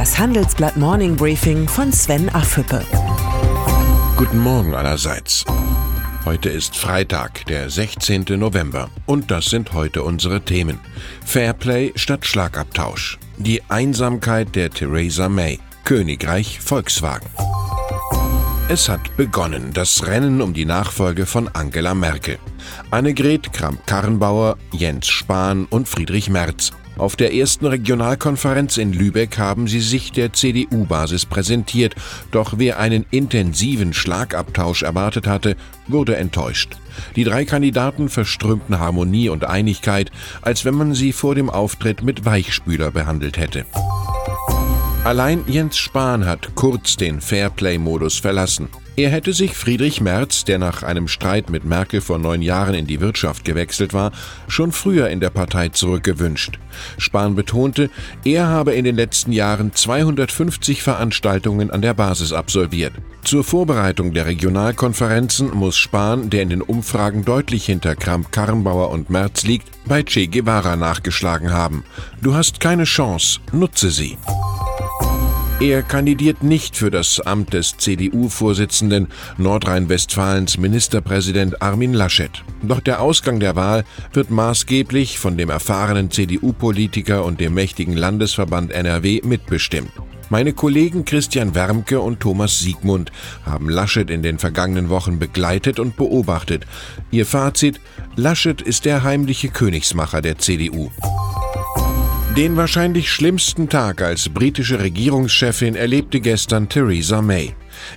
Das Handelsblatt Morning Briefing von Sven Affüppe. Guten Morgen allerseits. Heute ist Freitag, der 16. November. Und das sind heute unsere Themen. Fairplay statt Schlagabtausch. Die Einsamkeit der Theresa May. Königreich Volkswagen. Es hat begonnen, das Rennen um die Nachfolge von Angela Merkel. Annegret Kramp-Karrenbauer, Jens Spahn und Friedrich Merz. Auf der ersten Regionalkonferenz in Lübeck haben sie sich der CDU-Basis präsentiert, doch wer einen intensiven Schlagabtausch erwartet hatte, wurde enttäuscht. Die drei Kandidaten verströmten Harmonie und Einigkeit, als wenn man sie vor dem Auftritt mit Weichspüler behandelt hätte. Allein Jens Spahn hat kurz den Fairplay-Modus verlassen. Er hätte sich Friedrich Merz, der nach einem Streit mit Merkel vor neun Jahren in die Wirtschaft gewechselt war, schon früher in der Partei zurückgewünscht. Spahn betonte, er habe in den letzten Jahren 250 Veranstaltungen an der Basis absolviert. Zur Vorbereitung der Regionalkonferenzen muss Spahn, der in den Umfragen deutlich hinter Kramp Karrenbauer und Merz liegt, bei Che Guevara nachgeschlagen haben. Du hast keine Chance, nutze sie. Er kandidiert nicht für das Amt des CDU-Vorsitzenden Nordrhein-Westfalens Ministerpräsident Armin Laschet. Doch der Ausgang der Wahl wird maßgeblich von dem erfahrenen CDU-Politiker und dem mächtigen Landesverband NRW mitbestimmt. Meine Kollegen Christian Wermke und Thomas Siegmund haben Laschet in den vergangenen Wochen begleitet und beobachtet. Ihr Fazit, Laschet ist der heimliche Königsmacher der CDU. Den wahrscheinlich schlimmsten Tag als britische Regierungschefin erlebte gestern Theresa May.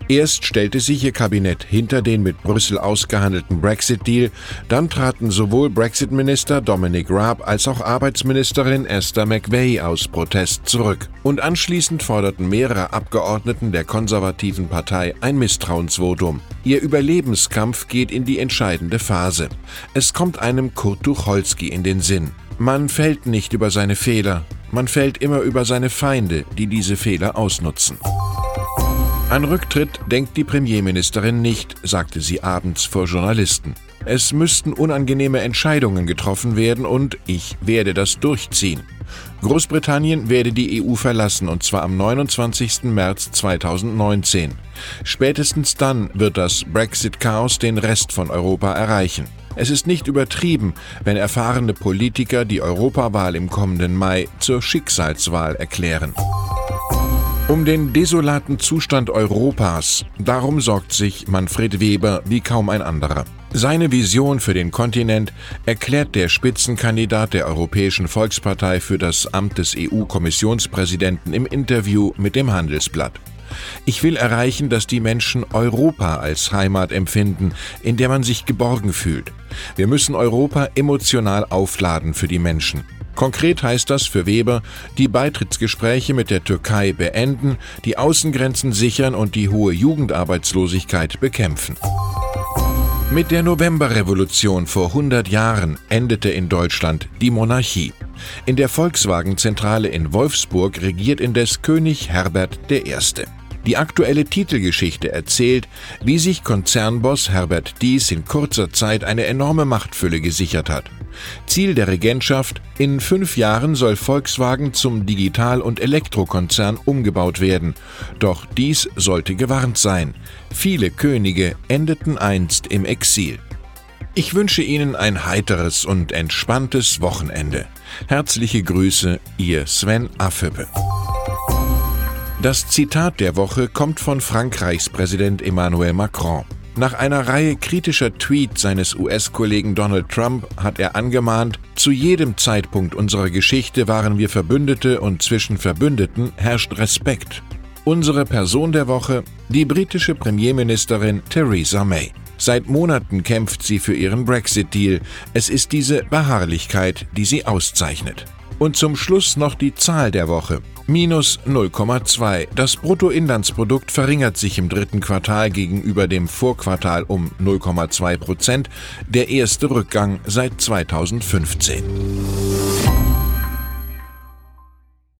Erst stellte sich ihr Kabinett hinter den mit Brüssel ausgehandelten Brexit-Deal, dann traten sowohl Brexit-Minister Dominic Raab als auch Arbeitsministerin Esther McVey aus Protest zurück. Und anschließend forderten mehrere Abgeordneten der konservativen Partei ein Misstrauensvotum. Ihr Überlebenskampf geht in die entscheidende Phase. Es kommt einem Kurt Tucholsky in den Sinn. Man fällt nicht über seine Fehler, man fällt immer über seine Feinde, die diese Fehler ausnutzen. An Rücktritt denkt die Premierministerin nicht, sagte sie abends vor Journalisten. Es müssten unangenehme Entscheidungen getroffen werden und ich werde das durchziehen. Großbritannien werde die EU verlassen und zwar am 29. März 2019. Spätestens dann wird das Brexit-Chaos den Rest von Europa erreichen. Es ist nicht übertrieben, wenn erfahrene Politiker die Europawahl im kommenden Mai zur Schicksalswahl erklären. Um den desolaten Zustand Europas, darum sorgt sich Manfred Weber wie kaum ein anderer. Seine Vision für den Kontinent erklärt der Spitzenkandidat der Europäischen Volkspartei für das Amt des EU-Kommissionspräsidenten im Interview mit dem Handelsblatt. Ich will erreichen, dass die Menschen Europa als Heimat empfinden, in der man sich geborgen fühlt. Wir müssen Europa emotional aufladen für die Menschen. Konkret heißt das für Weber, die Beitrittsgespräche mit der Türkei beenden, die Außengrenzen sichern und die hohe Jugendarbeitslosigkeit bekämpfen. Mit der Novemberrevolution vor 100 Jahren endete in Deutschland die Monarchie. In der Volkswagen-Zentrale in Wolfsburg regiert indes König Herbert I. Die aktuelle Titelgeschichte erzählt, wie sich Konzernboss Herbert Dies in kurzer Zeit eine enorme Machtfülle gesichert hat. Ziel der Regentschaft, in fünf Jahren soll Volkswagen zum Digital- und Elektrokonzern umgebaut werden. Doch dies sollte gewarnt sein. Viele Könige endeten einst im Exil. Ich wünsche Ihnen ein heiteres und entspanntes Wochenende. Herzliche Grüße, Ihr Sven Affüppe. Das Zitat der Woche kommt von Frankreichs Präsident Emmanuel Macron. Nach einer Reihe kritischer Tweets seines US-Kollegen Donald Trump hat er angemahnt, zu jedem Zeitpunkt unserer Geschichte waren wir Verbündete und zwischen Verbündeten herrscht Respekt. Unsere Person der Woche, die britische Premierministerin Theresa May. Seit Monaten kämpft sie für ihren Brexit-Deal. Es ist diese Beharrlichkeit, die sie auszeichnet. Und zum Schluss noch die Zahl der Woche. Minus 0,2. Das Bruttoinlandsprodukt verringert sich im dritten Quartal gegenüber dem Vorquartal um 0,2 Prozent. Der erste Rückgang seit 2015.